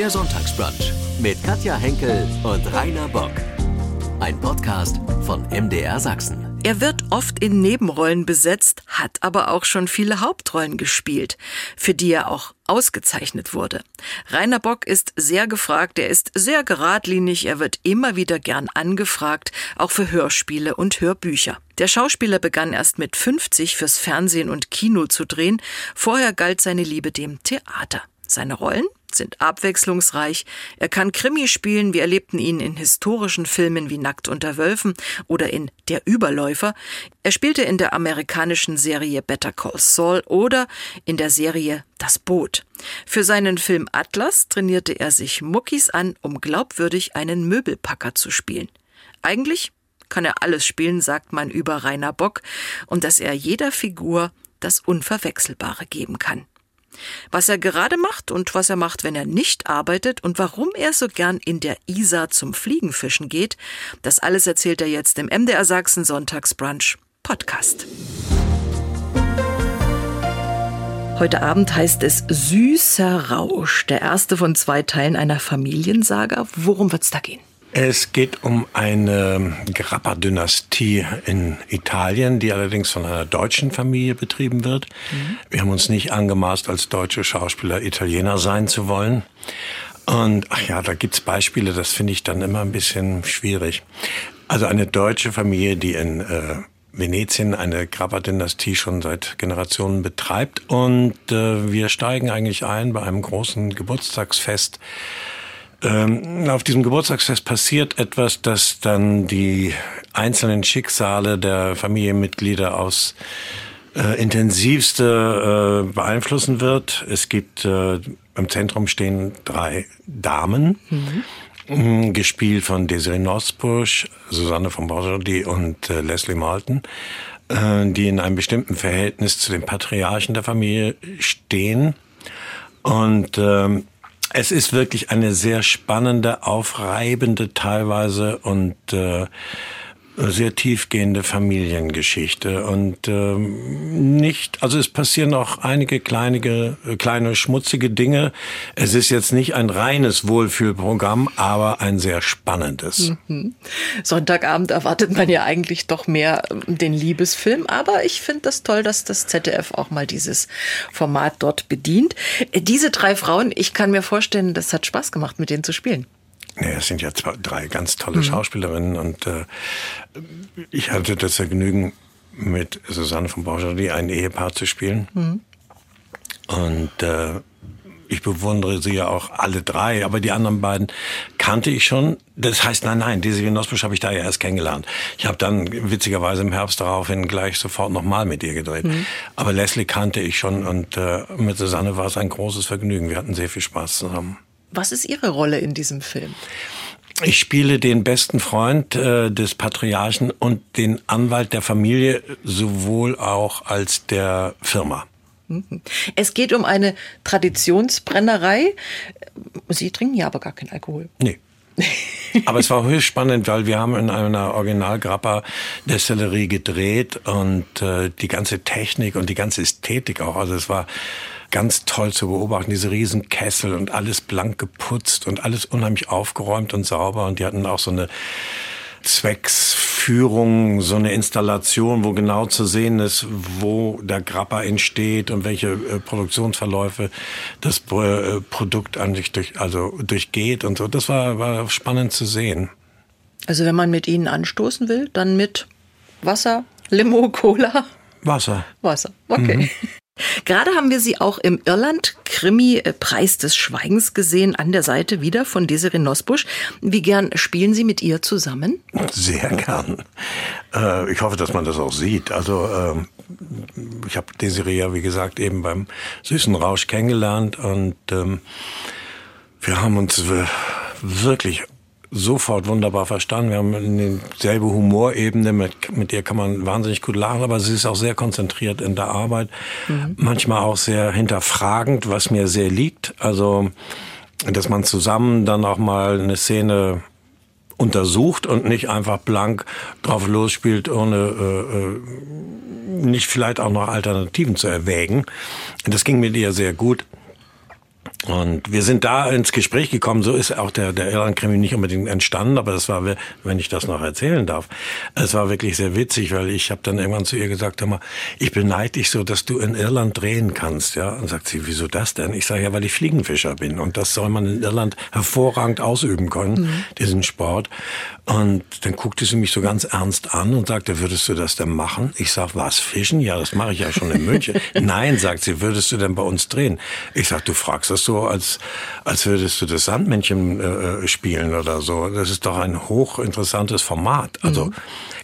Der Sonntagsbrunch mit Katja Henkel und Rainer Bock. Ein Podcast von MDR Sachsen. Er wird oft in Nebenrollen besetzt, hat aber auch schon viele Hauptrollen gespielt, für die er auch ausgezeichnet wurde. Rainer Bock ist sehr gefragt, er ist sehr geradlinig, er wird immer wieder gern angefragt, auch für Hörspiele und Hörbücher. Der Schauspieler begann erst mit 50 fürs Fernsehen und Kino zu drehen, vorher galt seine Liebe dem Theater. Seine Rollen sind abwechslungsreich. Er kann Krimi spielen, wir erlebten ihn in historischen Filmen wie Nackt unter Wölfen oder in Der Überläufer. Er spielte in der amerikanischen Serie Better Call Saul oder in der Serie Das Boot. Für seinen Film Atlas trainierte er sich Muckis an, um glaubwürdig einen Möbelpacker zu spielen. Eigentlich kann er alles spielen, sagt man über Rainer Bock, und dass er jeder Figur das Unverwechselbare geben kann was er gerade macht und was er macht, wenn er nicht arbeitet und warum er so gern in der Isar zum Fliegenfischen geht, das alles erzählt er jetzt im MDR Sachsen Sonntagsbrunch Podcast. Heute Abend heißt es Süßer Rausch, der erste von zwei Teilen einer Familiensaga. Worum wird's da gehen? Es geht um eine Grappa-Dynastie in Italien, die allerdings von einer deutschen Familie betrieben wird. Mhm. Wir haben uns nicht angemaßt, als deutsche Schauspieler Italiener sein zu wollen. Und ach ja, da gibt's Beispiele, das finde ich dann immer ein bisschen schwierig. Also eine deutsche Familie, die in äh, Venetien eine Grappa-Dynastie schon seit Generationen betreibt. Und äh, wir steigen eigentlich ein bei einem großen Geburtstagsfest ähm, auf diesem Geburtstagsfest passiert etwas, das dann die einzelnen Schicksale der Familienmitglieder aus äh, intensivste äh, beeinflussen wird. Es gibt äh, im Zentrum stehen drei Damen, mhm. gespielt von Desiree Nosbusch, Susanne von Borjordi und äh, Leslie Malton, äh, die in einem bestimmten Verhältnis zu den Patriarchen der Familie stehen. Und ähm, es ist wirklich eine sehr spannende, aufreibende teilweise und äh, sehr tiefgehende Familiengeschichte und ähm, nicht, also es passieren auch einige kleine, kleine schmutzige Dinge. Es ist jetzt nicht ein reines Wohlfühlprogramm, aber ein sehr spannendes. Mhm. Sonntagabend erwartet man ja eigentlich doch mehr ähm, den Liebesfilm, aber ich finde das toll, dass das ZDF auch mal dieses Format dort bedient. Äh, diese drei Frauen, ich kann mir vorstellen, das hat Spaß gemacht, mit denen zu spielen. Nee, es sind ja zwei, drei ganz tolle mhm. Schauspielerinnen und äh, ich hatte das Vergnügen, mit Susanne von Borjardie ein Ehepaar zu spielen. Mhm. Und äh, ich bewundere sie ja auch alle drei, aber die anderen beiden kannte ich schon. Das heißt, nein, nein, diese Genosbusch habe ich da ja erst kennengelernt. Ich habe dann witzigerweise im Herbst daraufhin gleich sofort nochmal mit ihr gedreht. Mhm. Aber Leslie kannte ich schon und äh, mit Susanne war es ein großes Vergnügen. Wir hatten sehr viel Spaß zusammen. Was ist Ihre Rolle in diesem Film? Ich spiele den besten Freund äh, des Patriarchen und den Anwalt der Familie, sowohl auch als der Firma. Mhm. Es geht um eine Traditionsbrennerei. Sie trinken ja aber gar keinen Alkohol. Nee. Aber es war höchst spannend, weil wir haben in einer Original-Grappa-Destillerie gedreht und äh, die ganze Technik und die ganze Ästhetik auch. Also es war ganz toll zu beobachten, diese riesen Kessel und alles blank geputzt und alles unheimlich aufgeräumt und sauber. Und die hatten auch so eine Zwecksführung, so eine Installation, wo genau zu sehen ist, wo der Grappa entsteht und welche äh, Produktionsverläufe das äh, Produkt an sich durch, also durchgeht und so. Das war, war spannend zu sehen. Also wenn man mit Ihnen anstoßen will, dann mit Wasser, Limo, Cola? Wasser. Wasser, okay. Mhm. Gerade haben wir Sie auch im Irland-Krimi Preis des Schweigens gesehen, an der Seite wieder von Desiree Nosbusch. Wie gern spielen Sie mit ihr zusammen? Sehr gern. Äh, ich hoffe, dass man das auch sieht. Also ähm, ich habe Desiree ja, wie gesagt, eben beim Süßen Rausch kennengelernt und ähm, wir haben uns wirklich sofort wunderbar verstanden. Wir haben eine selbe Humorebene, mit, mit ihr kann man wahnsinnig gut lachen, aber sie ist auch sehr konzentriert in der Arbeit. Mhm. Manchmal auch sehr hinterfragend, was mir sehr liegt. Also, dass man zusammen dann auch mal eine Szene untersucht und nicht einfach blank drauf losspielt, ohne äh, äh, nicht vielleicht auch noch Alternativen zu erwägen. Das ging mit ihr sehr gut. Und wir sind da ins Gespräch gekommen. So ist auch der, der Irland-Krimi nicht unbedingt entstanden, aber das war, wenn ich das noch erzählen darf, es war wirklich sehr witzig, weil ich habe dann irgendwann zu ihr gesagt, hör mal, ich beneide dich so, dass du in Irland drehen kannst. Ja, und sagt sie, wieso das denn? Ich sage ja, weil ich Fliegenfischer bin und das soll man in Irland hervorragend ausüben können, mhm. diesen Sport. Und dann guckte sie mich so ganz ernst an und sagte, würdest du das denn machen? Ich sag, was, fischen? Ja, das mache ich ja schon in München. Nein, sagt sie, würdest du denn bei uns drehen? Ich sag, du fragst das so, als, als würdest du das Sandmännchen äh, spielen oder so. Das ist doch ein hochinteressantes Format. Also mhm.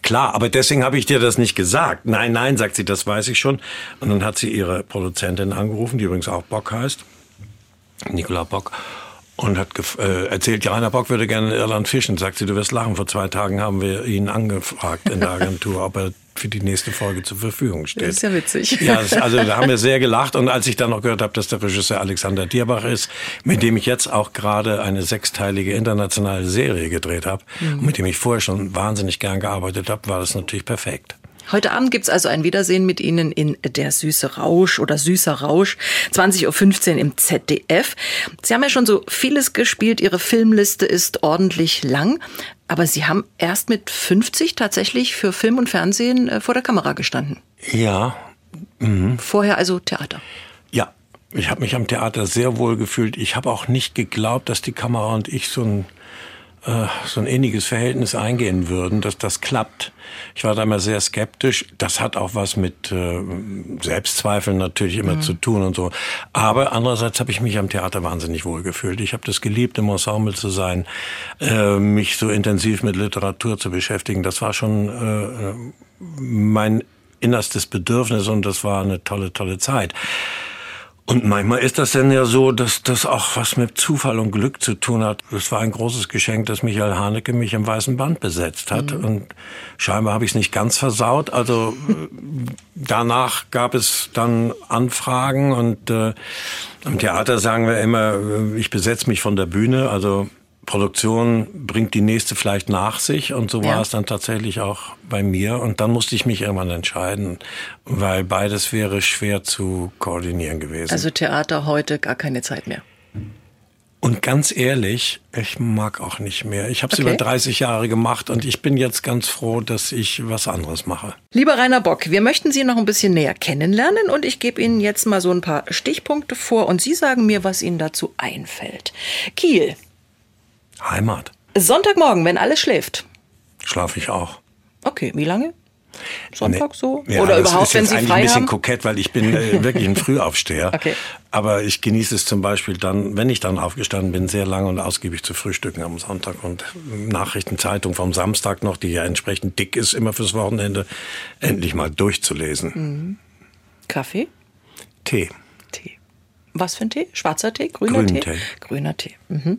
klar, aber deswegen habe ich dir das nicht gesagt. Nein, nein, sagt sie, das weiß ich schon. Und dann hat sie ihre Produzentin angerufen, die übrigens auch Bock heißt. Nicola Bock und hat äh, erzählt, ja, Rainer Bock würde gerne in Irland fischen. Sagt sie, du wirst lachen. Vor zwei Tagen haben wir ihn angefragt in der Agentur, ob er für die nächste Folge zur Verfügung steht. Das ist ja witzig. Ja, also da haben wir sehr gelacht. Und als ich dann noch gehört habe, dass der Regisseur Alexander Dierbach ist, mit dem ich jetzt auch gerade eine sechsteilige internationale Serie gedreht habe, mhm. und mit dem ich vorher schon wahnsinnig gern gearbeitet habe, war das natürlich perfekt. Heute Abend gibt's also ein Wiedersehen mit Ihnen in Der süße Rausch oder Süßer Rausch, 20.15 Uhr im ZDF. Sie haben ja schon so vieles gespielt, Ihre Filmliste ist ordentlich lang, aber Sie haben erst mit 50 tatsächlich für Film und Fernsehen äh, vor der Kamera gestanden. Ja. Mhm. Vorher also Theater. Ja, ich habe mich am Theater sehr wohl gefühlt. Ich habe auch nicht geglaubt, dass die Kamera und ich so ein äh, so ein ähnliches Verhältnis eingehen würden, dass das klappt. Ich war da immer sehr skeptisch. Das hat auch was mit äh, Selbstzweifeln natürlich immer mhm. zu tun und so. Aber andererseits habe ich mich am Theater wahnsinnig wohl gefühlt. Ich habe das geliebt, im Ensemble zu sein, äh, mich so intensiv mit Literatur zu beschäftigen. Das war schon äh, mein innerstes Bedürfnis und das war eine tolle, tolle Zeit. Und manchmal ist das dann ja so, dass das auch was mit Zufall und Glück zu tun hat. Es war ein großes Geschenk, dass Michael Haneke mich im Weißen Band besetzt hat. Mhm. Und scheinbar habe ich es nicht ganz versaut. Also danach gab es dann Anfragen und äh, im Theater sagen wir immer, ich besetze mich von der Bühne. Also Produktion bringt die nächste vielleicht nach sich und so war ja. es dann tatsächlich auch bei mir und dann musste ich mich irgendwann entscheiden, weil beides wäre schwer zu koordinieren gewesen. Also Theater heute gar keine Zeit mehr. Und ganz ehrlich, ich mag auch nicht mehr. Ich habe es okay. über 30 Jahre gemacht und ich bin jetzt ganz froh, dass ich was anderes mache. Lieber Rainer Bock, wir möchten Sie noch ein bisschen näher kennenlernen und ich gebe Ihnen jetzt mal so ein paar Stichpunkte vor und Sie sagen mir, was Ihnen dazu einfällt. Kiel, Heimat. Sonntagmorgen, wenn alles schläft. Schlafe ich auch. Okay, wie lange? Sonntag nee. so? Ja, Oder überhaupt, wenn Sie frei haben? ein bisschen kokett, weil ich bin äh, wirklich ein Frühaufsteher. okay. Aber ich genieße es zum Beispiel dann, wenn ich dann aufgestanden bin, sehr lange und ausgiebig zu frühstücken am Sonntag und Nachrichtenzeitung vom Samstag noch, die ja entsprechend dick ist, immer fürs Wochenende, endlich mal durchzulesen. Mhm. Kaffee? Tee. Was für ein Tee? Schwarzer Tee? Grüner Grünen Tee? Tee? Grüner Tee. Mhm.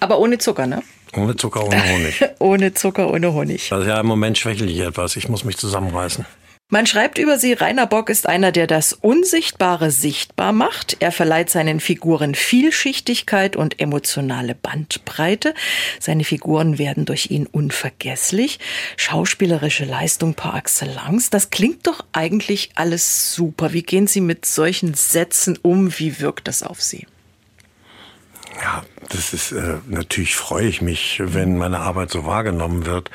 Aber ohne Zucker, ne? Ohne Zucker, ohne Honig. ohne Zucker, ohne Honig. Also ja, im Moment schwächel ich etwas. Ich muss mich zusammenreißen. Man schreibt über sie, Rainer Bock ist einer, der das Unsichtbare sichtbar macht. Er verleiht seinen Figuren Vielschichtigkeit und emotionale Bandbreite. Seine Figuren werden durch ihn unvergesslich. Schauspielerische Leistung par excellence. Das klingt doch eigentlich alles super. Wie gehen Sie mit solchen Sätzen um? Wie wirkt das auf Sie? Ja, das ist, äh, natürlich freue ich mich, wenn meine Arbeit so wahrgenommen wird.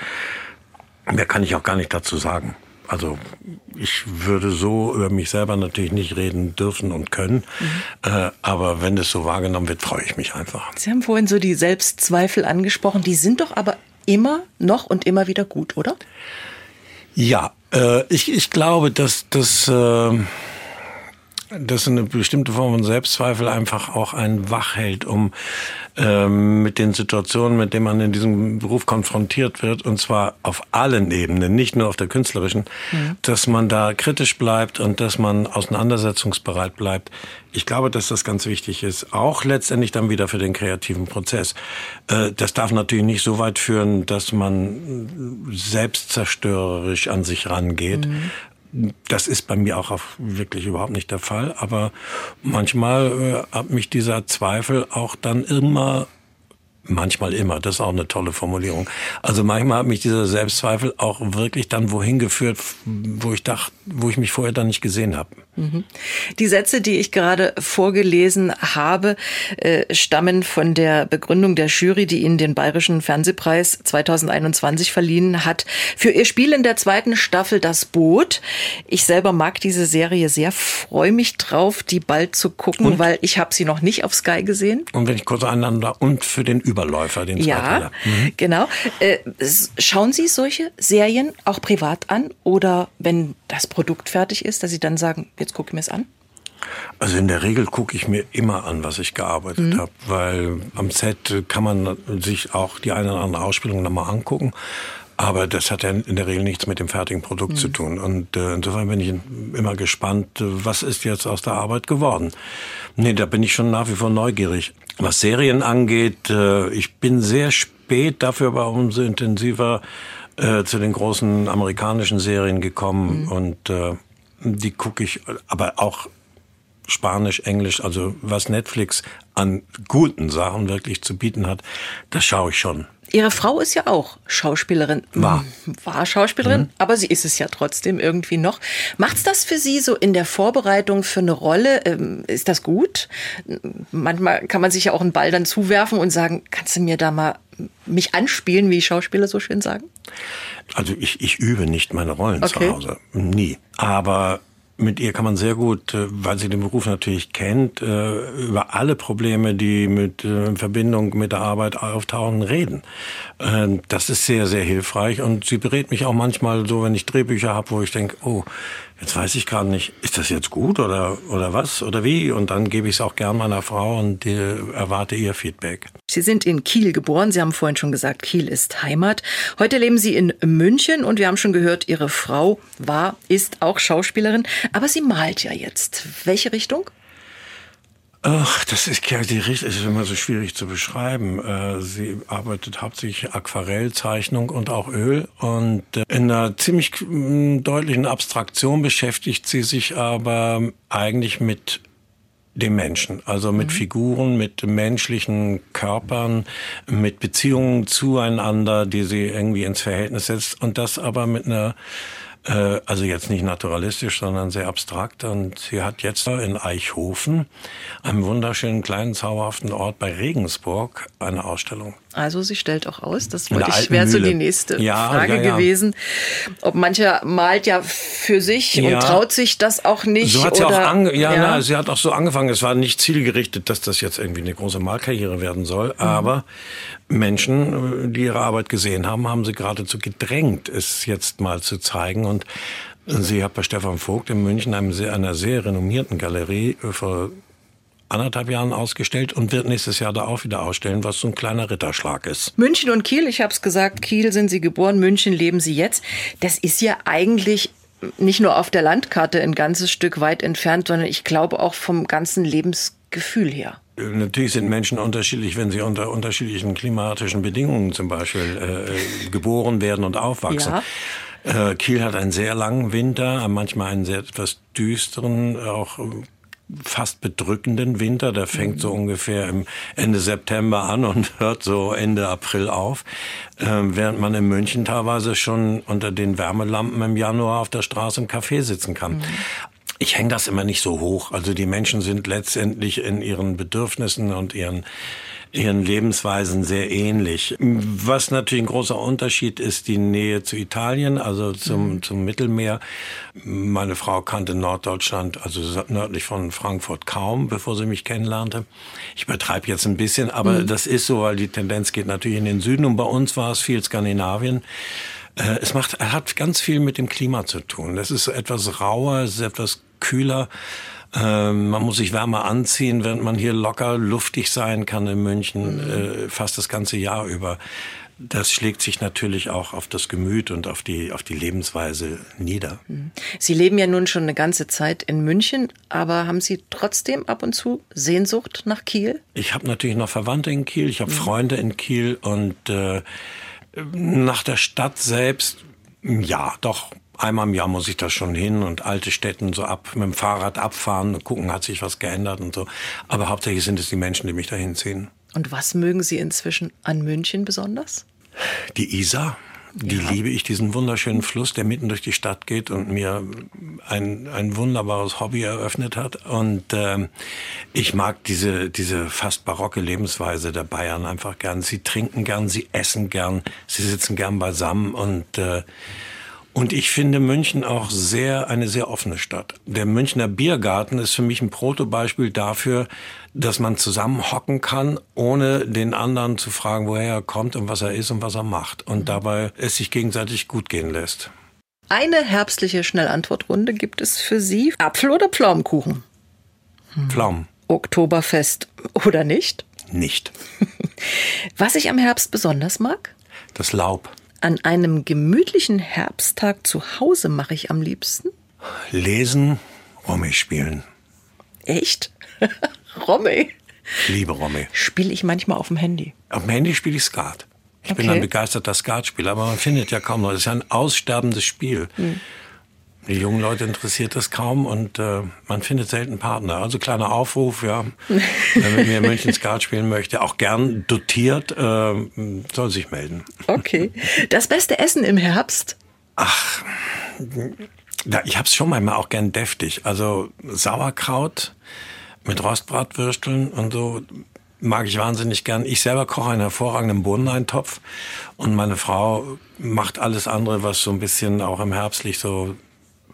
Mehr kann ich auch gar nicht dazu sagen. Also ich würde so über mich selber natürlich nicht reden dürfen und können, mhm. äh, aber wenn das so wahrgenommen wird, freue ich mich einfach. Sie haben vorhin so die Selbstzweifel angesprochen, die sind doch aber immer noch und immer wieder gut, oder? Ja, äh, ich, ich glaube, dass das... Äh, dass eine bestimmte Form von Selbstzweifel einfach auch einen wach hält, um ähm, mit den Situationen, mit denen man in diesem Beruf konfrontiert wird, und zwar auf allen Ebenen, nicht nur auf der künstlerischen, mhm. dass man da kritisch bleibt und dass man auseinandersetzungsbereit bleibt. Ich glaube, dass das ganz wichtig ist, auch letztendlich dann wieder für den kreativen Prozess. Äh, das darf natürlich nicht so weit führen, dass man selbstzerstörerisch an sich rangeht, mhm. Das ist bei mir auch wirklich überhaupt nicht der Fall. Aber manchmal äh, hat mich dieser Zweifel auch dann immer manchmal immer. Das ist auch eine tolle Formulierung. Also manchmal hat mich dieser Selbstzweifel auch wirklich dann wohin geführt, wo ich dachte, wo ich mich vorher dann nicht gesehen habe. Mhm. Die Sätze, die ich gerade vorgelesen habe, äh, stammen von der Begründung der Jury, die Ihnen den Bayerischen Fernsehpreis 2021 verliehen hat. Für Ihr Spiel in der zweiten Staffel Das Boot. Ich selber mag diese Serie sehr, freue mich drauf, die bald zu gucken, und? weil ich habe sie noch nicht auf Sky gesehen. Und wenn ich kurz einander und für den Überläufer, den Ja, mhm. genau. Äh, schauen Sie solche Serien auch privat an oder wenn das Produkt fertig ist, dass Sie dann sagen, jetzt gucke ich mir es an? Also in der Regel gucke ich mir immer an, was ich gearbeitet mhm. habe, weil am Set kann man sich auch die eine oder andere Ausspielung nochmal angucken. Aber das hat ja in der Regel nichts mit dem fertigen Produkt mhm. zu tun. Und äh, insofern bin ich immer gespannt, was ist jetzt aus der Arbeit geworden. Nee, da bin ich schon nach wie vor neugierig. Was Serien angeht, äh, ich bin sehr spät, dafür aber umso intensiver äh, zu den großen amerikanischen Serien gekommen. Mhm. Und äh, die gucke ich, aber auch Spanisch, Englisch, also was Netflix an guten Sachen wirklich zu bieten hat, das schaue ich schon. Ihre Frau ist ja auch Schauspielerin. War. War Schauspielerin, mhm. aber sie ist es ja trotzdem irgendwie noch. Macht's das für Sie so in der Vorbereitung für eine Rolle? Ähm, ist das gut? Manchmal kann man sich ja auch einen Ball dann zuwerfen und sagen, kannst du mir da mal mich anspielen, wie Schauspieler so schön sagen? Also ich, ich übe nicht meine Rollen okay. zu Hause. Nie. Aber mit ihr kann man sehr gut, äh, weil sie den Beruf natürlich kennt, äh, über alle Probleme, die mit äh, in Verbindung mit der Arbeit auftauchen, reden. Das ist sehr, sehr hilfreich und sie berät mich auch manchmal so, wenn ich Drehbücher habe, wo ich denke, oh, jetzt weiß ich gerade nicht, ist das jetzt gut oder, oder was oder wie? Und dann gebe ich es auch gern meiner Frau und erwarte ihr Feedback. Sie sind in Kiel geboren. Sie haben vorhin schon gesagt, Kiel ist Heimat. Heute leben Sie in München und wir haben schon gehört, Ihre Frau war, ist auch Schauspielerin. Aber sie malt ja jetzt. Welche Richtung? Ach, das ist ja die Richtung, ist immer so schwierig zu beschreiben. Äh, sie arbeitet hauptsächlich Aquarellzeichnung und auch Öl und äh, in einer ziemlich deutlichen Abstraktion beschäftigt sie sich aber eigentlich mit dem Menschen, also mit mhm. Figuren, mit menschlichen Körpern, mit Beziehungen zueinander, die sie irgendwie ins Verhältnis setzt und das aber mit einer äh, also jetzt nicht naturalistisch, sondern sehr abstrakt. Und sie hat jetzt in Eichhofen, einem wunderschönen kleinen zauberhaften Ort bei Regensburg, eine Ausstellung. Also sie stellt auch aus. Das wollte ich, wäre so die nächste ja, Frage ja, ja. gewesen. Ob mancher malt ja für sich und traut sich das auch nicht. So hat sie auch ange ja, Na, sie hat auch so angefangen. Es war nicht zielgerichtet, dass das jetzt irgendwie eine große Malkarriere werden soll. Mhm. Aber Menschen, die ihre Arbeit gesehen haben, haben sie geradezu gedrängt, es jetzt mal zu zeigen. Und sie hat bei Stefan Vogt in München, einem sehr, einer sehr renommierten Galerie, vor anderthalb Jahren ausgestellt und wird nächstes Jahr da auch wieder ausstellen, was so ein kleiner Ritterschlag ist. München und Kiel, ich habe es gesagt, Kiel sind Sie geboren, München leben Sie jetzt. Das ist ja eigentlich nicht nur auf der Landkarte ein ganzes Stück weit entfernt, sondern ich glaube auch vom ganzen Lebensgefühl her. Natürlich sind Menschen unterschiedlich, wenn sie unter unterschiedlichen klimatischen Bedingungen zum Beispiel äh, geboren werden und aufwachsen. Ja. Äh, Kiel hat einen sehr langen Winter, manchmal einen sehr etwas düsteren, auch fast bedrückenden Winter. Der fängt so ungefähr im Ende September an und hört so Ende April auf. Äh, während man in München teilweise schon unter den Wärmelampen im Januar auf der Straße im Café sitzen kann. Mhm ich hänge das immer nicht so hoch. Also die Menschen sind letztendlich in ihren Bedürfnissen und ihren ihren Lebensweisen sehr ähnlich. Was natürlich ein großer Unterschied ist, die Nähe zu Italien, also zum, mhm. zum Mittelmeer. Meine Frau kannte Norddeutschland, also nördlich von Frankfurt kaum, bevor sie mich kennenlernte. Ich übertreibe jetzt ein bisschen, aber mhm. das ist so, weil die Tendenz geht natürlich in den Süden und bei uns war es viel Skandinavien. Äh, es macht, hat ganz viel mit dem Klima zu tun. Es ist etwas rauer, es ist etwas kühler. Ähm, man muss sich wärmer anziehen, während man hier locker luftig sein kann in München mhm. äh, fast das ganze Jahr über. Das schlägt sich natürlich auch auf das Gemüt und auf die, auf die Lebensweise nieder. Mhm. Sie leben ja nun schon eine ganze Zeit in München, aber haben Sie trotzdem ab und zu Sehnsucht nach Kiel? Ich habe natürlich noch Verwandte in Kiel, ich habe mhm. Freunde in Kiel und äh, nach der Stadt selbst, ja, doch. Einmal im Jahr muss ich da schon hin und alte Städten so ab, mit dem Fahrrad abfahren, gucken, hat sich was geändert und so. Aber hauptsächlich sind es die Menschen, die mich dahin ziehen. Und was mögen Sie inzwischen an München besonders? Die Isar. Die ja. liebe ich, diesen wunderschönen Fluss, der mitten durch die Stadt geht und mir ein, ein wunderbares Hobby eröffnet hat. Und äh, ich mag diese, diese fast barocke Lebensweise der Bayern einfach gern. Sie trinken gern, sie essen gern, sie sitzen gern beisammen und äh, und ich finde München auch sehr, eine sehr offene Stadt. Der Münchner Biergarten ist für mich ein Protobeispiel dafür, dass man zusammen hocken kann, ohne den anderen zu fragen, woher er kommt und was er ist und was er macht. Und dabei es sich gegenseitig gut gehen lässt. Eine herbstliche Schnellantwortrunde gibt es für Sie. Apfel- oder Pflaumenkuchen? Hm. Pflaumen. Oktoberfest oder nicht? Nicht. Was ich am Herbst besonders mag? Das Laub. An einem gemütlichen Herbsttag zu Hause mache ich am liebsten? Lesen, Romy spielen. Echt? Romy? Liebe Romy. Spiele ich manchmal auf dem Handy. Auf dem Handy spiele ich Skat. Ich okay. bin ein begeisterter Skatspieler, aber man findet ja kaum noch. Das ist ja ein aussterbendes Spiel. Hm. Die jungen Leute interessiert das kaum und äh, man findet selten Partner. Also kleiner Aufruf, ja, wer mit mir in München Skat spielen möchte, auch gern dotiert, äh, soll sich melden. Okay. Das beste Essen im Herbst? Ach, ich hab's schon manchmal auch gern deftig. Also Sauerkraut mit Rostbratwürsteln und so mag ich wahnsinnig gern. Ich selber koche einen hervorragenden Bohneneintopf und meine Frau macht alles andere, was so ein bisschen auch im Herbstlich so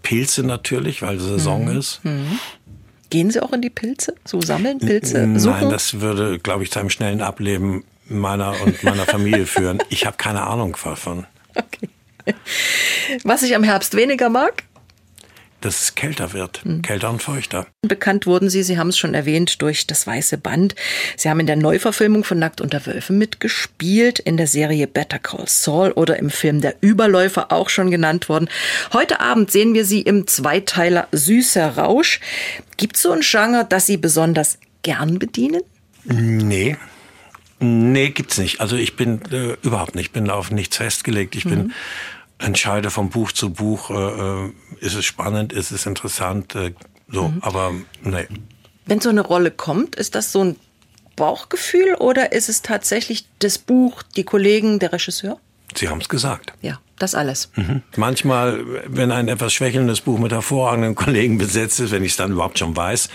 Pilze natürlich, weil Saison mhm. ist. Mhm. Gehen Sie auch in die Pilze? So sammeln Pilze? Suchen? Nein, das würde, glaube ich, zu einem schnellen Ableben meiner und meiner Familie führen. Ich habe keine Ahnung davon. Okay. Was ich am Herbst weniger mag? Dass es kälter wird, mhm. kälter und feuchter. Bekannt wurden Sie, Sie haben es schon erwähnt, durch das Weiße Band. Sie haben in der Neuverfilmung von Nackt unter Wölfen mitgespielt, in der Serie Better Call Saul oder im Film Der Überläufer auch schon genannt worden. Heute Abend sehen wir Sie im Zweiteiler Süßer Rausch. Gibt es so ein Genre, das Sie besonders gern bedienen? Nee, Nee, gibt's nicht. Also ich bin äh, überhaupt nicht, ich bin auf nichts festgelegt. Ich mhm. bin entscheide von Buch zu Buch, äh, äh, ist es spannend, ist es interessant, äh, so, mhm. aber nee. Wenn so eine Rolle kommt, ist das so ein Bauchgefühl oder ist es tatsächlich das Buch, die Kollegen, der Regisseur? Sie haben es gesagt. Ja, das alles. Mhm. Manchmal, wenn ein etwas schwächelndes Buch mit hervorragenden Kollegen besetzt ist, wenn ich es dann überhaupt schon weiß,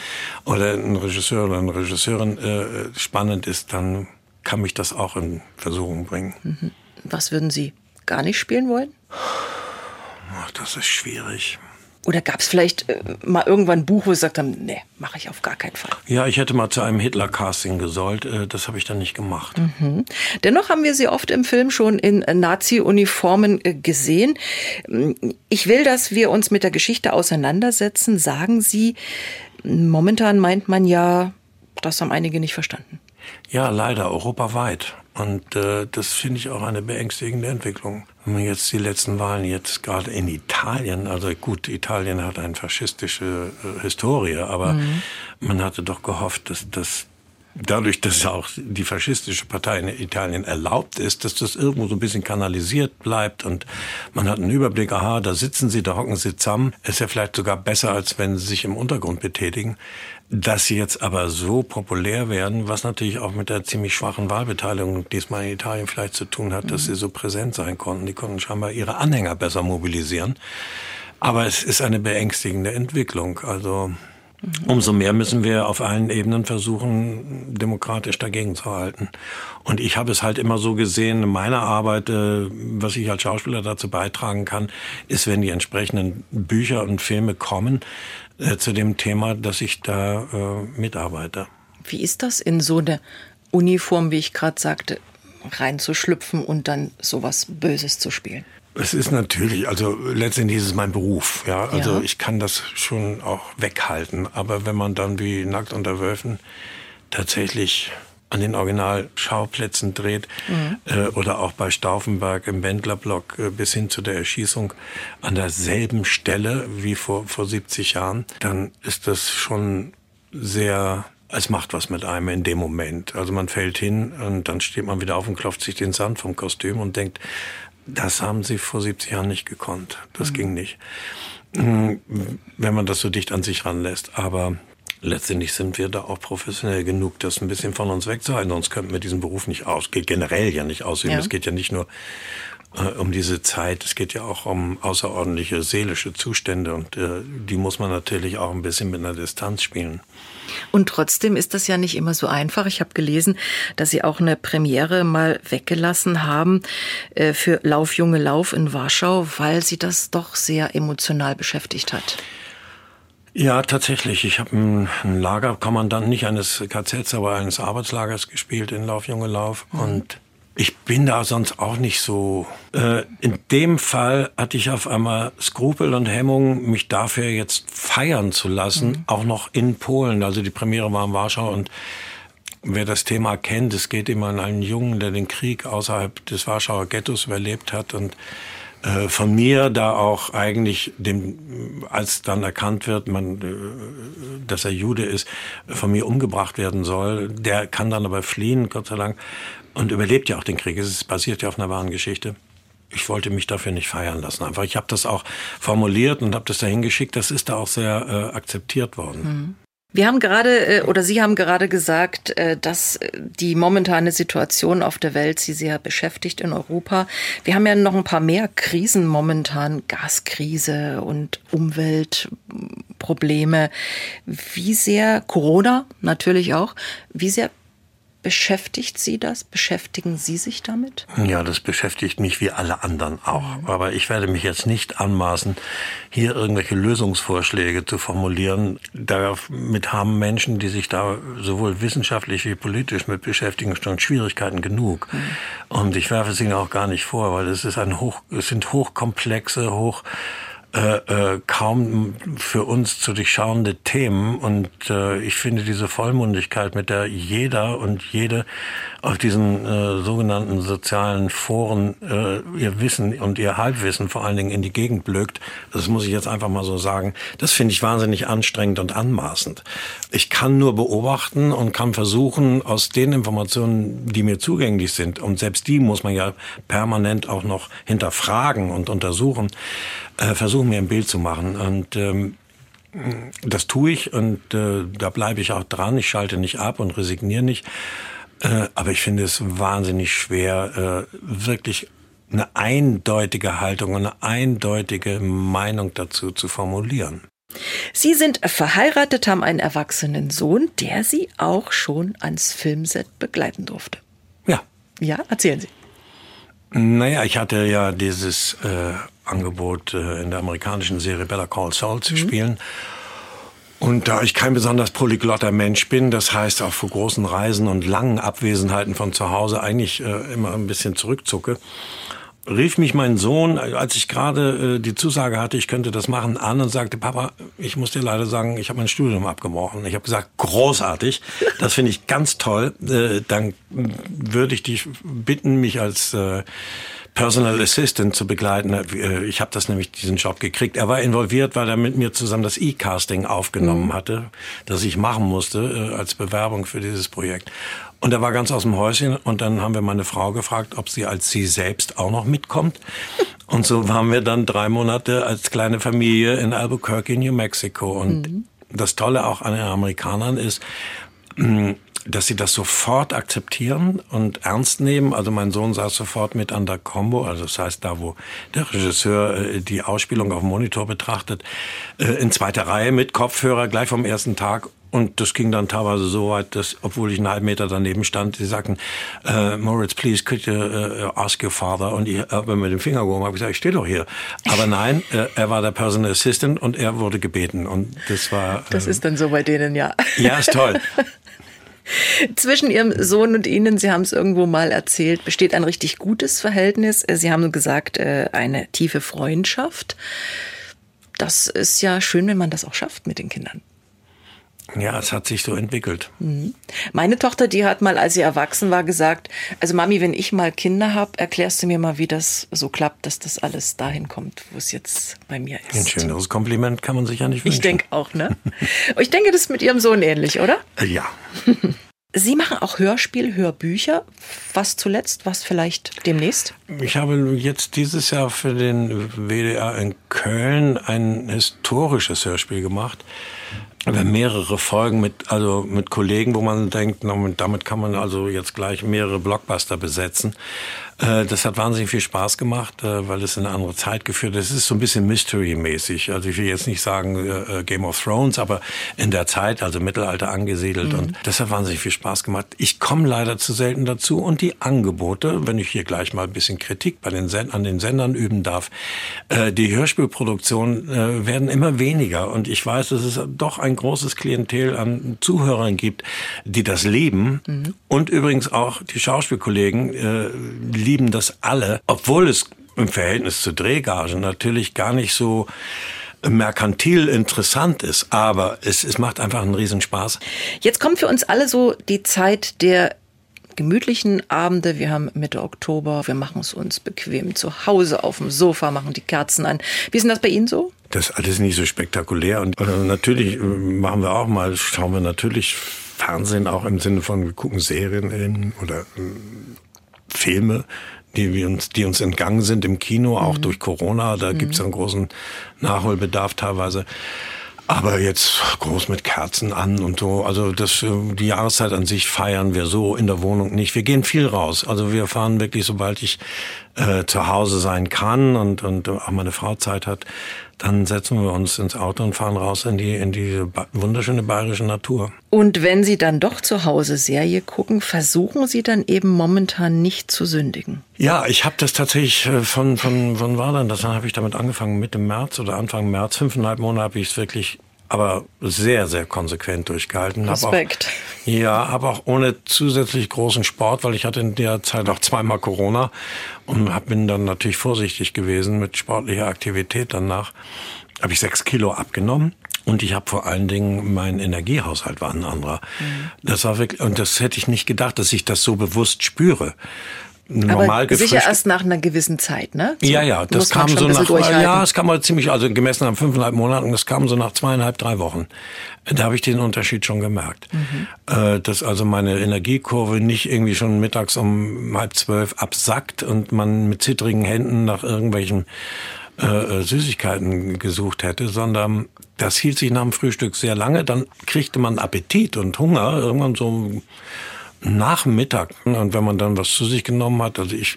oder ein Regisseur oder eine Regisseurin äh, spannend ist, dann kann mich das auch in Versuchung bringen. Mhm. Was würden Sie gar nicht spielen wollen? Ach, das ist schwierig. Oder gab es vielleicht äh, mal irgendwann ein Buch, wo Sie gesagt haben, nee, mache ich auf gar keinen Fall? Ja, ich hätte mal zu einem Hitler-Casting gesollt. Äh, das habe ich dann nicht gemacht. Mhm. Dennoch haben wir Sie oft im Film schon in Nazi-Uniformen äh, gesehen. Ich will, dass wir uns mit der Geschichte auseinandersetzen. Sagen Sie, momentan meint man ja, das haben einige nicht verstanden. Ja, leider, europaweit. Und äh, das finde ich auch eine beängstigende Entwicklung. Wenn man jetzt die letzten Wahlen jetzt gerade in Italien, also gut, Italien hat eine faschistische äh, Historie, aber mhm. man hatte doch gehofft, dass das dadurch, dass auch die faschistische Partei in Italien erlaubt ist, dass das irgendwo so ein bisschen kanalisiert bleibt und man hat einen Überblick, aha, da sitzen sie, da hocken sie zusammen. Ist ja vielleicht sogar besser, als wenn sie sich im Untergrund betätigen. Dass sie jetzt aber so populär werden, was natürlich auch mit der ziemlich schwachen Wahlbeteiligung diesmal in Italien vielleicht zu tun hat, dass sie so präsent sein konnten. Die konnten scheinbar ihre Anhänger besser mobilisieren. Aber es ist eine beängstigende Entwicklung. Also Umso mehr müssen wir auf allen Ebenen versuchen, demokratisch dagegen zu halten. Und ich habe es halt immer so gesehen, in meiner Arbeit, äh, was ich als Schauspieler dazu beitragen kann, ist, wenn die entsprechenden Bücher und Filme kommen, äh, zu dem Thema, dass ich da äh, mitarbeite. Wie ist das in so eine Uniform, wie ich gerade sagte, reinzuschlüpfen und dann sowas Böses zu spielen? Es ist natürlich, also letztendlich ist es mein Beruf, ja. Also ja. ich kann das schon auch weghalten. Aber wenn man dann wie Nackt unter Wölfen tatsächlich an den Originalschauplätzen dreht mhm. äh, oder auch bei Stauffenberg im Wendlerblock äh, bis hin zu der Erschießung an derselben Stelle wie vor, vor 70 Jahren, dann ist das schon sehr es macht was mit einem in dem Moment. Also man fällt hin und dann steht man wieder auf und klopft sich den Sand vom Kostüm und denkt, das haben sie vor 70 Jahren nicht gekonnt. Das mhm. ging nicht. Wenn man das so dicht an sich ranlässt. Aber letztendlich sind wir da auch professionell genug, das ein bisschen von uns wegzuhalten. Sonst könnten wir diesen Beruf nicht aus, generell ja nicht ausüben. Es geht ja nicht nur äh, um diese Zeit. Es geht ja auch um außerordentliche seelische Zustände und äh, die muss man natürlich auch ein bisschen mit einer Distanz spielen. Und trotzdem ist das ja nicht immer so einfach. Ich habe gelesen, dass Sie auch eine Premiere mal weggelassen haben äh, für Lauf Junge Lauf in Warschau, weil Sie das doch sehr emotional beschäftigt hat. Ja, tatsächlich. Ich habe einen Lagerkommandant, nicht eines KZs, aber eines Arbeitslagers gespielt in Lauf Junge Lauf. Mhm. Und ich bin da sonst auch nicht so. Äh, in dem Fall hatte ich auf einmal Skrupel und Hemmungen, mich dafür jetzt feiern zu lassen, mhm. auch noch in Polen. Also die Premiere war in Warschau und wer das Thema kennt, es geht immer an einen Jungen, der den Krieg außerhalb des Warschauer Ghettos überlebt hat und äh, von mir da auch eigentlich dem, als dann erkannt wird, man, äh, dass er Jude ist, von mir umgebracht werden soll. Der kann dann aber fliehen, Gott sei Dank und überlebt ja auch den Krieg. Es basiert ja auf einer wahren Geschichte. Ich wollte mich dafür nicht feiern lassen. Einfach, ich habe das auch formuliert und habe das dahin geschickt. Das ist da auch sehr äh, akzeptiert worden. Mhm. Wir haben gerade äh, oder Sie haben gerade gesagt, äh, dass die momentane Situation auf der Welt Sie sehr beschäftigt in Europa. Wir haben ja noch ein paar mehr Krisen momentan, Gaskrise und Umweltprobleme. Wie sehr Corona natürlich auch, wie sehr Beschäftigt Sie das? Beschäftigen Sie sich damit? Ja, das beschäftigt mich wie alle anderen auch. Aber ich werde mich jetzt nicht anmaßen, hier irgendwelche Lösungsvorschläge zu formulieren. Damit haben Menschen, die sich da sowohl wissenschaftlich wie politisch mit beschäftigen, schon Schwierigkeiten genug. Mhm. Und ich werfe es Ihnen auch gar nicht vor, weil es ist ein hoch, es sind hochkomplexe, hoch äh, äh, kaum für uns zu durchschauende Themen. Und äh, ich finde diese Vollmundigkeit, mit der jeder und jede auf diesen äh, sogenannten sozialen Foren äh, ihr Wissen und ihr Halbwissen vor allen Dingen in die Gegend blökt, das muss ich jetzt einfach mal so sagen, das finde ich wahnsinnig anstrengend und anmaßend. Ich kann nur beobachten und kann versuchen, aus den Informationen, die mir zugänglich sind, und selbst die muss man ja permanent auch noch hinterfragen und untersuchen, äh, versuchen mir ein Bild zu machen. Und ähm, das tue ich und äh, da bleibe ich auch dran. Ich schalte nicht ab und resigniere nicht. Äh, aber ich finde es wahnsinnig schwer, äh, wirklich eine eindeutige Haltung und eine eindeutige Meinung dazu zu formulieren. Sie sind verheiratet, haben einen erwachsenen Sohn, der Sie auch schon ans Filmset begleiten durfte. Ja. Ja, erzählen Sie. Naja, ich hatte ja dieses äh, Angebot, äh, in der amerikanischen Serie Better Call Saul zu mhm. spielen. Und da ich kein besonders polyglotter Mensch bin, das heißt auch vor großen Reisen und langen Abwesenheiten von zu Hause eigentlich äh, immer ein bisschen zurückzucke, rief mich mein Sohn, als ich gerade äh, die Zusage hatte, ich könnte das machen, an und sagte, Papa, ich muss dir leider sagen, ich habe mein Studium abgebrochen. Ich habe gesagt, großartig, das finde ich ganz toll. Äh, dann würde ich dich bitten, mich als äh, Personal Assistant zu begleiten. Äh, ich habe das nämlich diesen Job gekriegt. Er war involviert, weil er mit mir zusammen das E-Casting aufgenommen mhm. hatte, das ich machen musste äh, als Bewerbung für dieses Projekt. Und er war ganz aus dem Häuschen und dann haben wir meine Frau gefragt, ob sie als sie selbst auch noch mitkommt. Und so waren wir dann drei Monate als kleine Familie in Albuquerque, New Mexico. Und mhm. das Tolle auch an den Amerikanern ist, dass sie das sofort akzeptieren und ernst nehmen. Also mein Sohn saß sofort mit an der Combo, also das heißt da, wo der Regisseur äh, die Ausspielung auf dem Monitor betrachtet, äh, in zweiter Reihe mit Kopfhörer gleich vom ersten Tag und das ging dann teilweise so weit, dass, obwohl ich einen halben Meter daneben stand, sie sagten, äh, Moritz, please, could you uh, ask your father? Und ich habe mit dem Finger gehoben, habe gesagt, ich stehe doch hier. Aber nein, äh, er war der Personal Assistant und er wurde gebeten. Und das war... Äh, das ist dann so bei denen, ja. Ja, ist toll. Zwischen Ihrem Sohn und Ihnen, Sie haben es irgendwo mal erzählt, besteht ein richtig gutes Verhältnis. Sie haben gesagt, äh, eine tiefe Freundschaft. Das ist ja schön, wenn man das auch schafft mit den Kindern. Ja, es hat sich so entwickelt. Mhm. Meine Tochter, die hat mal, als sie erwachsen war, gesagt, also Mami, wenn ich mal Kinder habe, erklärst du mir mal, wie das so klappt, dass das alles dahin kommt, wo es jetzt bei mir ist. Ein schöneres Kompliment kann man sich ja nicht wünschen. Ich denke auch, ne? ich denke, das ist mit Ihrem Sohn ähnlich, oder? Äh, ja. Sie machen auch Hörspiel, Hörbücher. Was zuletzt, was vielleicht demnächst? Ich habe jetzt dieses Jahr für den WDR in Köln ein historisches Hörspiel gemacht mehrere Folgen mit, also mit Kollegen, wo man denkt, damit kann man also jetzt gleich mehrere Blockbuster besetzen. Äh, das hat wahnsinnig viel Spaß gemacht, äh, weil es in eine andere Zeit geführt ist. Es ist so ein bisschen Mystery-mäßig. Also ich will jetzt nicht sagen äh, Game of Thrones, aber in der Zeit, also Mittelalter angesiedelt. Mhm. Und das hat wahnsinnig viel Spaß gemacht. Ich komme leider zu selten dazu. Und die Angebote, wenn ich hier gleich mal ein bisschen Kritik bei den Send an den Sendern üben darf, die Hörspielproduktionen werden immer weniger. Und ich weiß, dass es doch ein großes Klientel an Zuhörern gibt, die das lieben. Mhm. Und übrigens auch die Schauspielkollegen lieben das alle, obwohl es im Verhältnis zu Drehgagen natürlich gar nicht so merkantil interessant ist, aber es, es macht einfach einen Riesenspaß. Jetzt kommt für uns alle so die Zeit der gemütlichen Abende. Wir haben Mitte Oktober, wir machen es uns bequem zu Hause auf dem Sofa, machen die Kerzen an. Wie ist denn das bei Ihnen so? Das ist alles nicht so spektakulär und natürlich äh, machen wir auch mal, schauen wir natürlich Fernsehen auch im Sinne von wir gucken Serien oder äh, Filme, die wir uns, die uns entgangen sind im Kino, auch mhm. durch Corona. Da mhm. gibt es einen großen Nachholbedarf teilweise. Aber jetzt groß mit Kerzen an und so. Also das, äh, die Jahreszeit an sich feiern wir so in der Wohnung nicht. Wir gehen viel raus. Also wir fahren wirklich, sobald ich äh, zu Hause sein kann und, und auch meine Frau Zeit hat, dann setzen wir uns ins Auto und fahren raus in die, in diese wunderschöne bayerische Natur. Und wenn Sie dann doch zu Hause Serie gucken, versuchen Sie dann eben momentan nicht zu sündigen? Ja, ich habe das tatsächlich äh, von, von, von war dann, das habe ich damit angefangen, Mitte März oder Anfang März, fünfeinhalb Monate habe ich es wirklich aber sehr, sehr konsequent durchgehalten. Respekt. Hab auch, ja, aber auch ohne zusätzlich großen Sport, weil ich hatte in der Zeit auch zweimal Corona und hab, bin dann natürlich vorsichtig gewesen mit sportlicher Aktivität danach. Habe ich sechs Kilo abgenommen. Und ich habe vor allen Dingen, mein Energiehaushalt war ein anderer. Mhm. Das war wirklich, und das hätte ich nicht gedacht, dass ich das so bewusst spüre normal Aber sicher erst nach einer gewissen Zeit, ne? So ja, ja, das kam so nach, ja, es kam mal ziemlich, also gemessen an fünfeinhalb Monaten, das kam so nach zweieinhalb, drei Wochen. Da habe ich den Unterschied schon gemerkt. Mhm. Äh, dass also meine Energiekurve nicht irgendwie schon mittags um halb zwölf absackt und man mit zittrigen Händen nach irgendwelchen äh, äh, Süßigkeiten gesucht hätte, sondern das hielt sich nach dem Frühstück sehr lange. Dann kriegte man Appetit und Hunger, irgendwann so nach Mittag. Und wenn man dann was zu sich genommen hat, also ich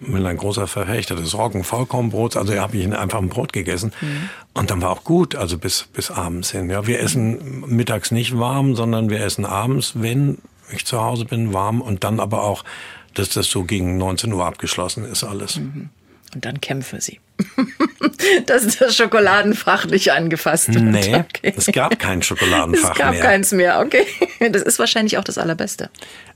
bin ein großer Verfechter des Roggen-Vollkornbrots, also habe ich einfach ein Brot gegessen. Mhm. Und dann war auch gut, also bis, bis abends hin. Ja, wir essen mittags nicht warm, sondern wir essen abends, wenn ich zu Hause bin, warm und dann aber auch, dass das so gegen 19 Uhr abgeschlossen ist alles. Mhm. Und dann kämpfe sie. dass das Schokoladenfach nicht angefasst wird. Nee, okay. es gab kein Schokoladenfach mehr. Es gab mehr. keins mehr, okay. Das ist wahrscheinlich auch das Allerbeste.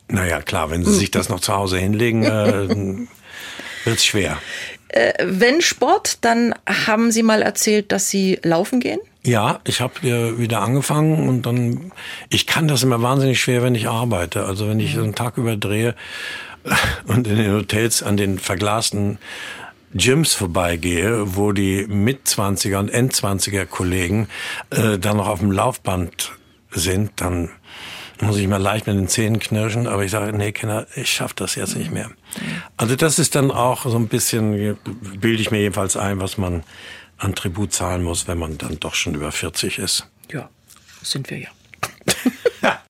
Naja, klar, wenn Sie sich das noch zu Hause hinlegen, äh, wird es schwer. Äh, wenn Sport, dann haben Sie mal erzählt, dass Sie laufen gehen? Ja, ich habe wieder angefangen und dann, ich kann das immer wahnsinnig schwer, wenn ich arbeite. Also wenn ich mhm. einen Tag überdrehe und in den Hotels an den verglasten Gyms vorbeigehe, wo die Mitzwanziger und Endzwanziger Kollegen äh, dann noch auf dem Laufband sind, dann muss ich mal leicht mit den Zähnen knirschen, aber ich sage, nee, Kinder, ich schaffe das jetzt nicht mehr. Also das ist dann auch so ein bisschen, bilde ich mir jedenfalls ein, was man an Tribut zahlen muss, wenn man dann doch schon über 40 ist. Ja, sind wir ja.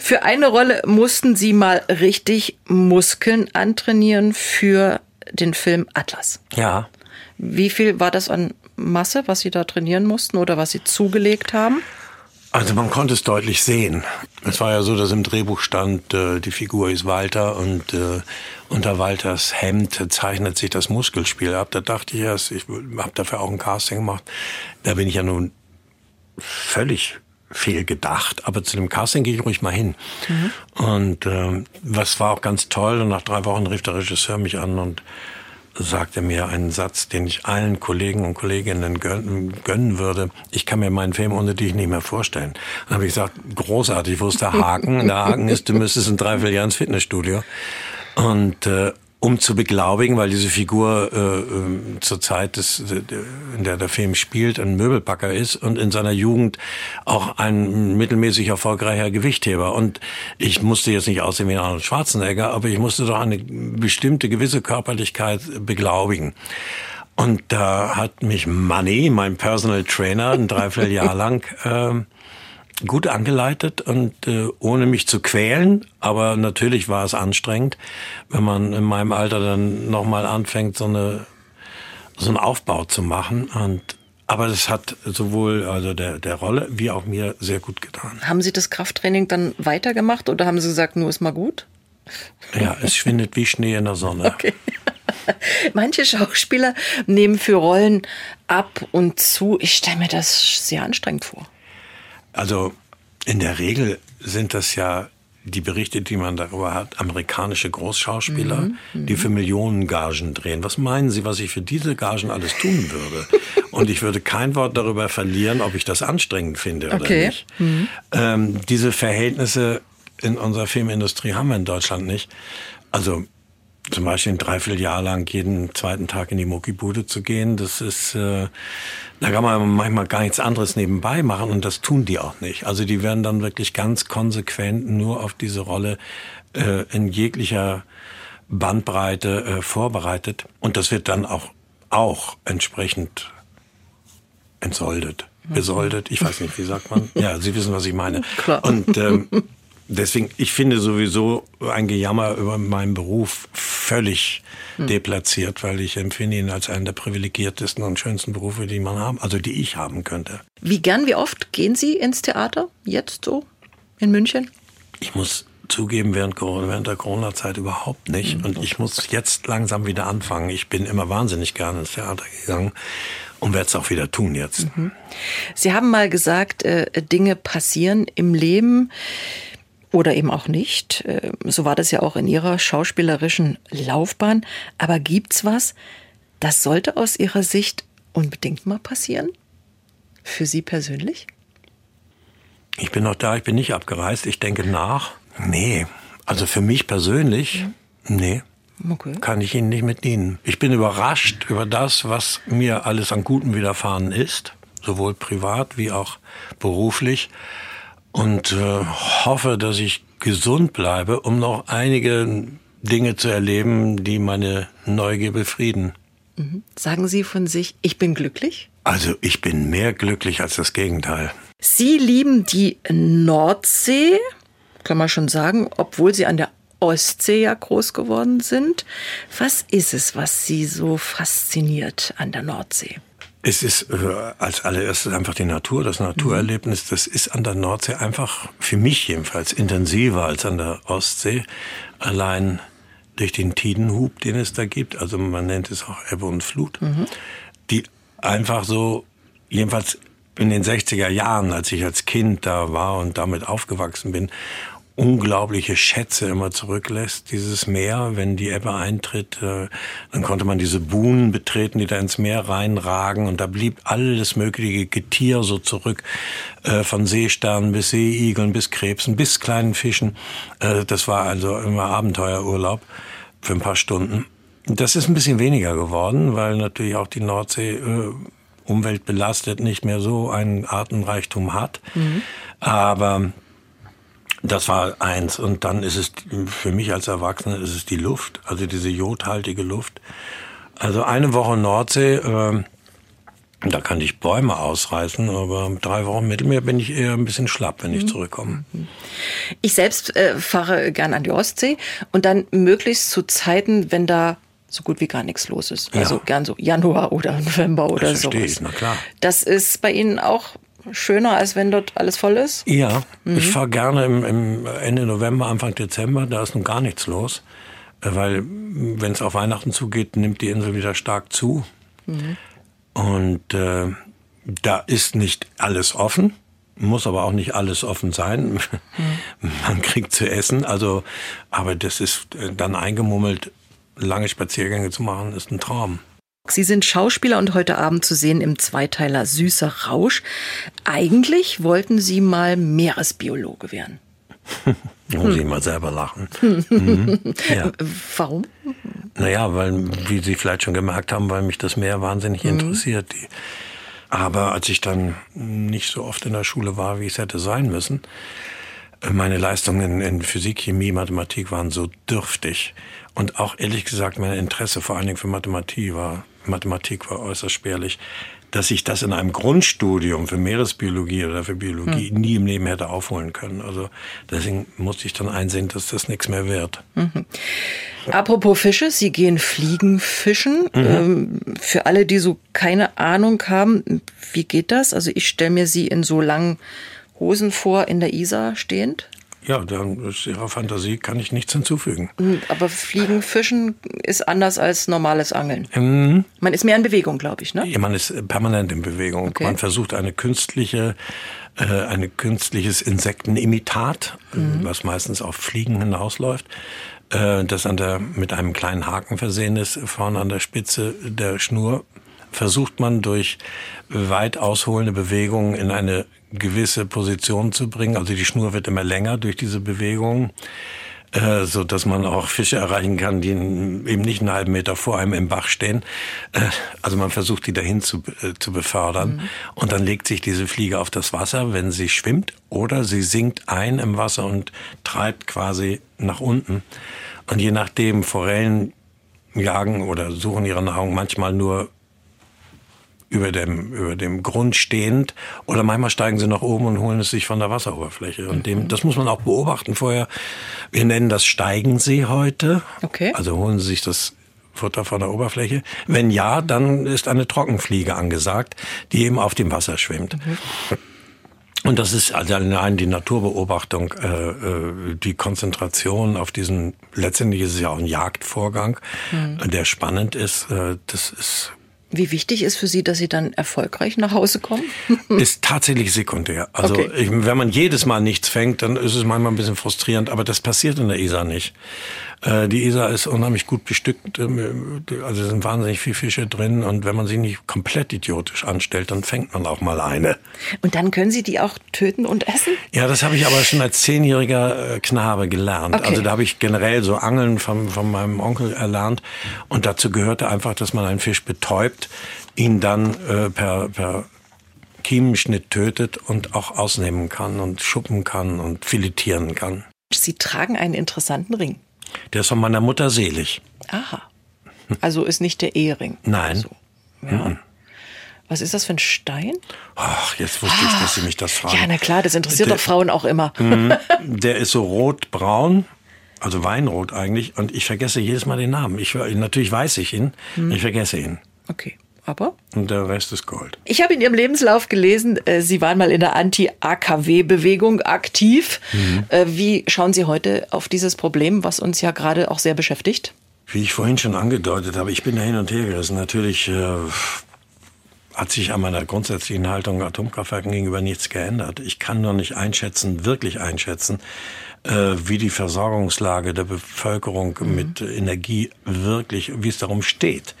Für eine Rolle mussten Sie mal richtig Muskeln antrainieren für den Film Atlas. Ja. Wie viel war das an Masse, was Sie da trainieren mussten oder was Sie zugelegt haben? Also man konnte es deutlich sehen. Es war ja so, dass im Drehbuch stand, äh, die Figur ist Walter und äh, unter Walters Hemd zeichnet sich das Muskelspiel ab. Da dachte ich erst, ich habe dafür auch ein Casting gemacht. Da bin ich ja nun völlig fehlgedacht, aber zu dem Casting gehe ich ruhig mal hin. Mhm. Und äh, was war auch ganz toll. Und nach drei Wochen rief der Regisseur mich an und sagte mir einen Satz, den ich allen Kollegen und Kolleginnen gönnen, würde. Ich kann mir meinen Film ohne dich nicht mehr vorstellen. Dann habe ich gesagt, großartig, wo ist der Haken? Der Haken ist, du müsstest in drei, vier ins Fitnessstudio. Und äh, um zu beglaubigen, weil diese Figur äh, äh, zur Zeit, des, in der der Film spielt, ein Möbelpacker ist und in seiner Jugend auch ein mittelmäßig erfolgreicher Gewichtheber. Und ich musste jetzt nicht aussehen wie Arnold Schwarzenegger, aber ich musste doch eine bestimmte gewisse Körperlichkeit beglaubigen. Und da hat mich Money, mein Personal Trainer, ein Dreivierteljahr lang äh, gut angeleitet und äh, ohne mich zu quälen. Aber natürlich war es anstrengend, wenn man in meinem Alter dann nochmal anfängt, so eine so einen Aufbau zu machen. Und aber das hat sowohl also der, der Rolle wie auch mir sehr gut getan. Haben Sie das Krafttraining dann weitergemacht oder haben Sie gesagt, nur ist mal gut? Ja, es schwindet wie Schnee in der Sonne. Okay. Manche Schauspieler nehmen für Rollen ab und zu. Ich stelle mir das sehr anstrengend vor. Also in der Regel sind das ja die Berichte, die man darüber hat, amerikanische Großschauspieler, mhm, die für Millionen Gagen drehen. Was meinen Sie, was ich für diese Gagen alles tun würde? Und ich würde kein Wort darüber verlieren, ob ich das anstrengend finde oder okay. nicht. Mhm. Ähm, diese Verhältnisse in unserer Filmindustrie haben wir in Deutschland nicht. Also zum Beispiel ein Dreivierteljahr lang jeden zweiten Tag in die Muckibude zu gehen, das ist, äh, da kann man manchmal gar nichts anderes nebenbei machen und das tun die auch nicht. Also die werden dann wirklich ganz konsequent nur auf diese Rolle äh, in jeglicher Bandbreite äh, vorbereitet und das wird dann auch, auch entsprechend entsoldet, besoldet, ich weiß nicht, wie sagt man? Ja, Sie wissen, was ich meine. Klar. Und ähm, deswegen, ich finde sowieso ein Gejammer über meinen Beruf völlig hm. deplatziert, weil ich empfinde ihn als einen der privilegiertesten und schönsten Berufe, die man haben, also die ich haben könnte. Wie gern, wie oft gehen Sie ins Theater jetzt so in München? Ich muss zugeben, während, Corona, während der Corona-Zeit überhaupt nicht. Mhm. Und ich muss jetzt langsam wieder anfangen. Ich bin immer wahnsinnig gerne ins Theater gegangen und werde es auch wieder tun jetzt. Mhm. Sie haben mal gesagt, äh, Dinge passieren im Leben oder eben auch nicht. Äh, so war das ja auch in Ihrer schauspielerischen Laufbahn. Aber gibt's was, das sollte aus Ihrer Sicht unbedingt mal passieren? Für Sie persönlich? Ich bin noch da, ich bin nicht abgereist. Ich denke nach. Nee, also für mich persönlich, mhm. nee. Okay. Kann ich Ihnen nicht mit dienen. Ich bin überrascht über das, was mir alles an Guten widerfahren ist, sowohl privat wie auch beruflich und äh, hoffe, dass ich gesund bleibe, um noch einige Dinge zu erleben, die meine Neugier befrieden. Mhm. Sagen Sie von sich, ich bin glücklich? Also ich bin mehr glücklich als das Gegenteil. Sie lieben die Nordsee, kann man schon sagen, obwohl Sie an der Ostsee ja groß geworden sind. Was ist es, was Sie so fasziniert an der Nordsee? Es ist äh, als allererstes einfach die Natur, das Naturerlebnis. Das ist an der Nordsee einfach, für mich jedenfalls, intensiver als an der Ostsee. Allein durch den Tidenhub, den es da gibt, also man nennt es auch Ebbe und Flut, mhm. die einfach so, jedenfalls in den 60er Jahren, als ich als Kind da war und damit aufgewachsen bin unglaubliche Schätze immer zurücklässt, dieses Meer. Wenn die Ebbe eintritt, äh, dann konnte man diese Buhnen betreten, die da ins Meer reinragen und da blieb alles mögliche Getier so zurück, äh, von Seesternen bis Seeigeln bis Krebsen bis kleinen Fischen. Äh, das war also immer Abenteuerurlaub für ein paar Stunden. Das ist ein bisschen weniger geworden, weil natürlich auch die Nordsee umweltbelastet nicht mehr so einen Artenreichtum hat. Mhm. Aber das war eins. Und dann ist es für mich als Erwachsener ist es die Luft, also diese jodhaltige Luft. Also eine Woche Nordsee, äh, da kann ich Bäume ausreißen, aber drei Wochen Mittelmeer bin ich eher ein bisschen schlapp, wenn ich mhm. zurückkomme. Ich selbst äh, fahre gern an die Ostsee und dann möglichst zu Zeiten, wenn da so gut wie gar nichts los ist. Also ja. gern so Januar oder November oder so. Na klar. Das ist bei Ihnen auch schöner, als wenn dort alles voll ist? Ja, mhm. ich fahre gerne im, im, Ende November, Anfang Dezember, da ist nun gar nichts los. Äh, weil wenn es auf Weihnachten zugeht, nimmt die Insel wieder stark zu. Mhm. Und äh, da ist nicht alles offen, muss aber auch nicht alles offen sein. Mhm. Man kriegt zu essen, also, aber das ist äh, dann eingemummelt, lange Spaziergänge zu machen, ist ein Traum. Sie sind Schauspieler und heute Abend zu sehen im Zweiteiler Süßer Rausch. Eigentlich wollten Sie mal Meeresbiologe werden. Muss ich mal selber lachen. mhm. ja. Warum? Naja, weil, wie Sie vielleicht schon gemerkt haben, weil mich das Meer wahnsinnig mhm. interessiert. Aber als ich dann nicht so oft in der Schule war, wie es hätte sein müssen, meine Leistungen in Physik, Chemie, Mathematik waren so dürftig. Und auch ehrlich gesagt, mein Interesse vor allen Dingen für Mathematik war Mathematik war äußerst spärlich, dass ich das in einem Grundstudium für Meeresbiologie oder für Biologie hm. nie im Leben hätte aufholen können. Also deswegen musste ich dann einsehen, dass das nichts mehr wird. Mhm. Apropos Fische, Sie gehen Fliegen fischen. Mhm. Ähm, für alle, die so keine Ahnung haben, wie geht das? Also ich stelle mir Sie in so langen Hosen vor, in der Isar stehend. Ja, dann ist Ihrer Fantasie kann ich nichts hinzufügen. Hm, aber Fliegen, Fischen ist anders als normales Angeln. Mhm. Man ist mehr in Bewegung, glaube ich, ne? Ja, man ist permanent in Bewegung. Okay. Man versucht eine künstliche, äh, ein künstliches Insektenimitat, mhm. was meistens auf Fliegen hinausläuft, äh, das an der, mit einem kleinen Haken versehen ist, vorne an der Spitze der Schnur versucht man durch weit ausholende Bewegungen in eine gewisse Position zu bringen. Also die Schnur wird immer länger durch diese Bewegung, äh, so dass man auch Fische erreichen kann, die eben nicht einen halben Meter vor einem im Bach stehen. Äh, also man versucht die dahin zu, äh, zu befördern. Mhm. Und dann legt sich diese Fliege auf das Wasser, wenn sie schwimmt, oder sie sinkt ein im Wasser und treibt quasi nach unten. Und je nachdem, Forellen jagen oder suchen ihre Nahrung manchmal nur über dem, über dem Grund stehend oder manchmal steigen sie nach oben und holen es sich von der Wasseroberfläche. Und dem, das muss man auch beobachten vorher. Wir nennen das Steigen sie heute. Okay. Also holen sie sich das Futter von der Oberfläche. Wenn ja, dann ist eine Trockenfliege angesagt, die eben auf dem Wasser schwimmt. Mhm. Und das ist also allein die Naturbeobachtung, äh, äh, die Konzentration auf diesen, letztendlich ist es ja auch ein Jagdvorgang, mhm. der spannend ist. Äh, das ist wie wichtig ist für Sie, dass Sie dann erfolgreich nach Hause kommen? ist tatsächlich sekundär. Also okay. ich, wenn man jedes Mal nichts fängt, dann ist es manchmal ein bisschen frustrierend, aber das passiert in der Isar nicht. Äh, die Isar ist unheimlich gut bestückt, ähm, also sind wahnsinnig viele Fische drin und wenn man sie nicht komplett idiotisch anstellt, dann fängt man auch mal eine. Und dann können Sie die auch töten und essen? Ja, das habe ich aber schon als zehnjähriger äh, Knabe gelernt. Okay. Also da habe ich generell so Angeln von, von meinem Onkel erlernt und dazu gehörte einfach, dass man einen Fisch betäubt, ihn dann äh, per, per Kiemenschnitt tötet und auch ausnehmen kann und schuppen kann und filetieren kann. Sie tragen einen interessanten Ring. Der ist von meiner Mutter selig. Aha. Also ist nicht der Ehering. Nein. Also, ja. Mhm. Was ist das für ein Stein? Ach, jetzt wusste ich, dass Sie mich das fragen. Ja, na klar, das interessiert der, doch Frauen auch immer. Mhm. der ist so rotbraun, also Weinrot eigentlich, und ich vergesse jedes Mal den Namen. Ich, natürlich weiß ich ihn, mhm. ich vergesse ihn. Okay. Aber? Und der Rest ist Gold. Ich habe in Ihrem Lebenslauf gelesen, äh, Sie waren mal in der Anti-AKW-Bewegung aktiv. Mhm. Äh, wie schauen Sie heute auf dieses Problem, was uns ja gerade auch sehr beschäftigt? Wie ich vorhin schon angedeutet habe, ich bin da hin und her gerissen. Natürlich äh, hat sich an meiner grundsätzlichen Haltung Atomkraftwerken gegenüber nichts geändert. Ich kann nur nicht einschätzen, wirklich einschätzen, äh, wie die Versorgungslage der Bevölkerung mhm. mit Energie wirklich, wie es darum steht.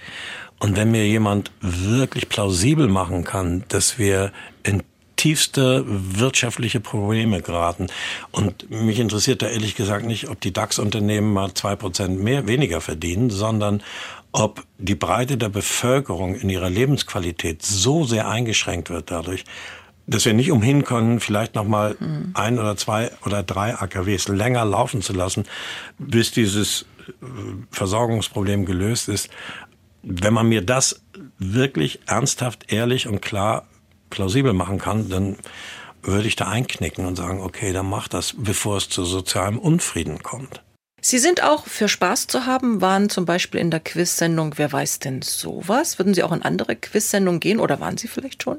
Und wenn mir jemand wirklich plausibel machen kann, dass wir in tiefste wirtschaftliche Probleme geraten. Und mich interessiert da ehrlich gesagt nicht, ob die DAX-Unternehmen mal zwei Prozent mehr, weniger verdienen, sondern ob die Breite der Bevölkerung in ihrer Lebensqualität so sehr eingeschränkt wird dadurch, dass wir nicht umhin können, vielleicht noch mal mhm. ein oder zwei oder drei AKWs länger laufen zu lassen, bis dieses äh, Versorgungsproblem gelöst ist wenn man mir das wirklich ernsthaft, ehrlich und klar plausibel machen kann, dann würde ich da einknicken und sagen, okay, dann mach das, bevor es zu sozialem Unfrieden kommt. Sie sind auch für Spaß zu haben, waren zum Beispiel in der Quiz-Sendung Wer weiß denn sowas? Würden Sie auch in andere Quiz-Sendungen gehen oder waren Sie vielleicht schon?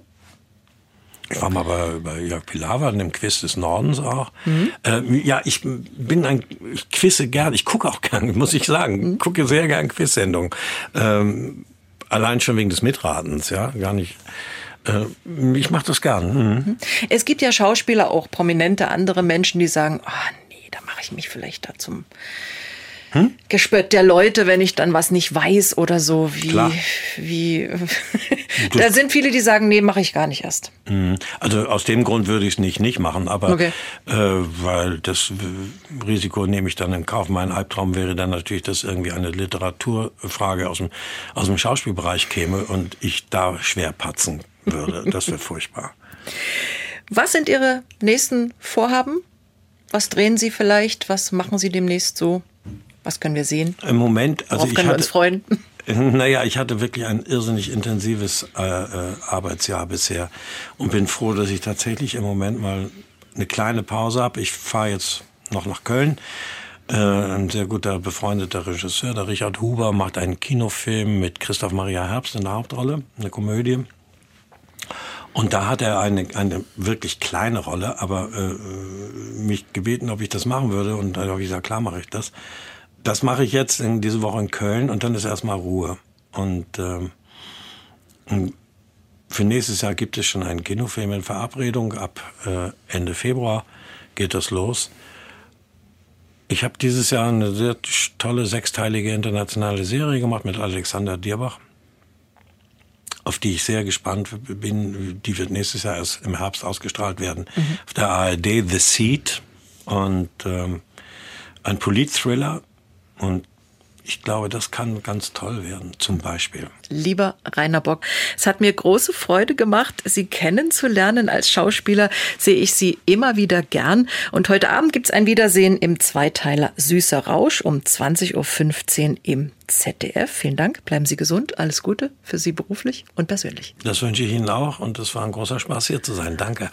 Ich war mal bei, bei Jörg Pilawa in dem Quiz des Nordens auch. Mhm. Äh, ja, ich bin ein, ich quizze gern, ich gucke auch gern, muss ich sagen. Mhm. Gucke sehr gern Quiz-Sendungen. Ähm, allein schon wegen des Mitratens, ja, gar nicht. Äh, ich mache das gern. Mhm. mhm. Es gibt ja Schauspieler, auch prominente andere Menschen, die sagen, ah oh, nee, da mache ich mich vielleicht da zum hm? Gespött der Leute, wenn ich dann was nicht weiß oder so. Wie, Klar. wie da sind viele, die sagen, nee, mache ich gar nicht erst. Mhm. Also aus dem Grund würde ich es nicht nicht machen, aber okay. äh, weil das Risiko nehme ich dann in Kauf. Mein Albtraum wäre dann natürlich, dass irgendwie eine Literaturfrage aus dem, aus dem Schauspielbereich käme und ich da schwer patzen würde. Das wäre furchtbar. Was sind Ihre nächsten Vorhaben? Was drehen Sie vielleicht? Was machen Sie demnächst so? Was können wir sehen? Im Moment, also Worauf können hatte, wir uns freuen? Naja, ich hatte wirklich ein irrsinnig intensives äh, äh, Arbeitsjahr bisher und bin froh, dass ich tatsächlich im Moment mal eine kleine Pause habe. Ich fahre jetzt noch nach Köln. Äh, ein sehr guter befreundeter Regisseur, der Richard Huber, macht einen Kinofilm mit Christoph Maria Herbst in der Hauptrolle, eine Komödie. Und da hat er eine, eine wirklich kleine Rolle, aber äh, mich gebeten, ob ich das machen würde. Und da habe ich gesagt, klar mache ich das. Das mache ich jetzt in diese Woche in Köln und dann ist erstmal Ruhe. Und ähm, für nächstes Jahr gibt es schon einen Kinofilm in Verabredung. Ab äh, Ende Februar geht das los. Ich habe dieses Jahr eine sehr tolle sechsteilige internationale Serie gemacht mit Alexander Dierbach, auf die ich sehr gespannt bin. Die wird nächstes Jahr erst im Herbst ausgestrahlt werden. Mhm. Auf der ARD The Seed und ähm, ein Politthriller und ich glaube, das kann ganz toll werden, zum Beispiel. Lieber Rainer Bock, es hat mir große Freude gemacht, Sie kennenzulernen. Als Schauspieler sehe ich Sie immer wieder gern. Und heute Abend gibt es ein Wiedersehen im Zweiteiler Süßer Rausch um 20.15 Uhr im ZDF. Vielen Dank, bleiben Sie gesund, alles Gute für Sie beruflich und persönlich. Das wünsche ich Ihnen auch und es war ein großer Spaß, hier zu sein. Danke.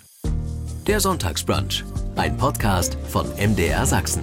Der Sonntagsbrunch, ein Podcast von MDR Sachsen.